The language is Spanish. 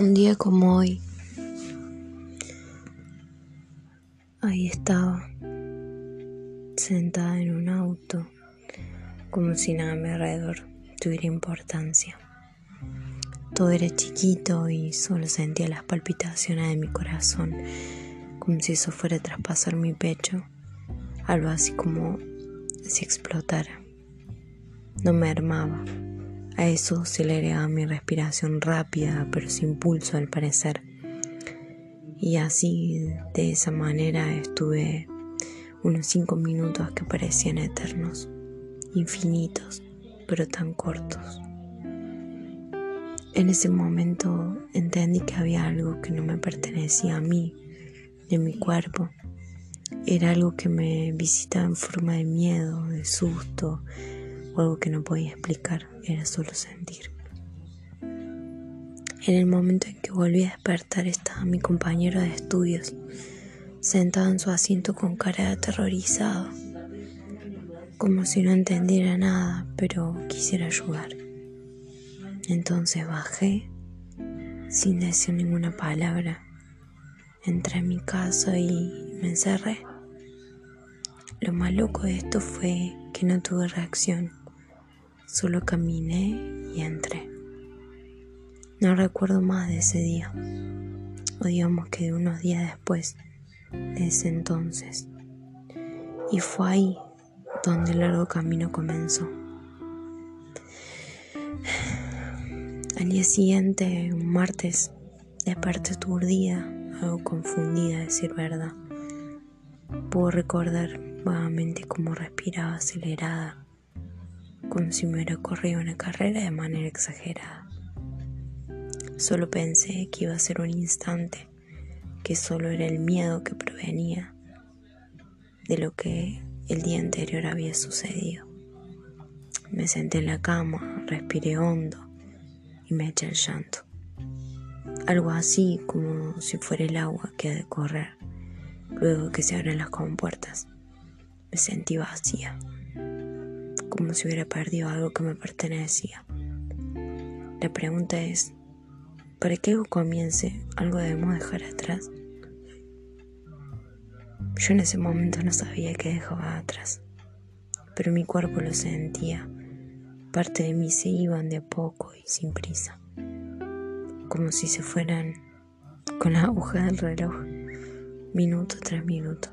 Un día como hoy, ahí estaba, sentada en un auto, como si nada a mi alrededor tuviera importancia. Todo era chiquito y solo sentía las palpitaciones de mi corazón, como si eso fuera a traspasar mi pecho, algo así como si explotara. No me armaba. A eso se le agregaba mi respiración rápida, pero sin pulso al parecer. Y así, de esa manera, estuve unos cinco minutos que parecían eternos, infinitos, pero tan cortos. En ese momento entendí que había algo que no me pertenecía a mí, de mi cuerpo. Era algo que me visitaba en forma de miedo, de susto, algo que no podía explicar, era solo sentir. En el momento en que volví a despertar estaba mi compañero de estudios, sentado en su asiento con cara aterrorizado, como si no entendiera nada, pero quisiera ayudar. Entonces bajé, sin decir ninguna palabra, entré en mi casa y me encerré. Lo más loco de esto fue que no tuve reacción. Solo caminé y entré. No recuerdo más de ese día, o digamos que de unos días después de ese entonces. Y fue ahí donde el largo camino comenzó. Al día siguiente, un martes, desperté aturdida, algo confundida, a decir verdad. Puedo recordar vagamente cómo respiraba acelerada como si me hubiera corrido una carrera de manera exagerada. Solo pensé que iba a ser un instante, que solo era el miedo que provenía de lo que el día anterior había sucedido. Me senté en la cama, respiré hondo y me eché el llanto. Algo así como si fuera el agua que ha de correr luego que se abren las compuertas. Me sentí vacía como si hubiera perdido algo que me pertenecía. La pregunta es, ¿para que algo comience, algo debemos dejar atrás? Yo en ese momento no sabía qué dejaba atrás, pero mi cuerpo lo sentía. Parte de mí se iban de a poco y sin prisa, como si se fueran con la aguja del reloj, minuto tras minuto.